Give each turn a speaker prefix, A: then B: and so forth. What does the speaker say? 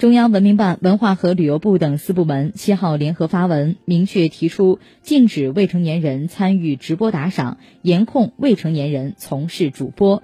A: 中央文明办文化和旅游部等四部门七号联合发文明确提出禁止未成年人参与直播打赏严控未成年人从事主播。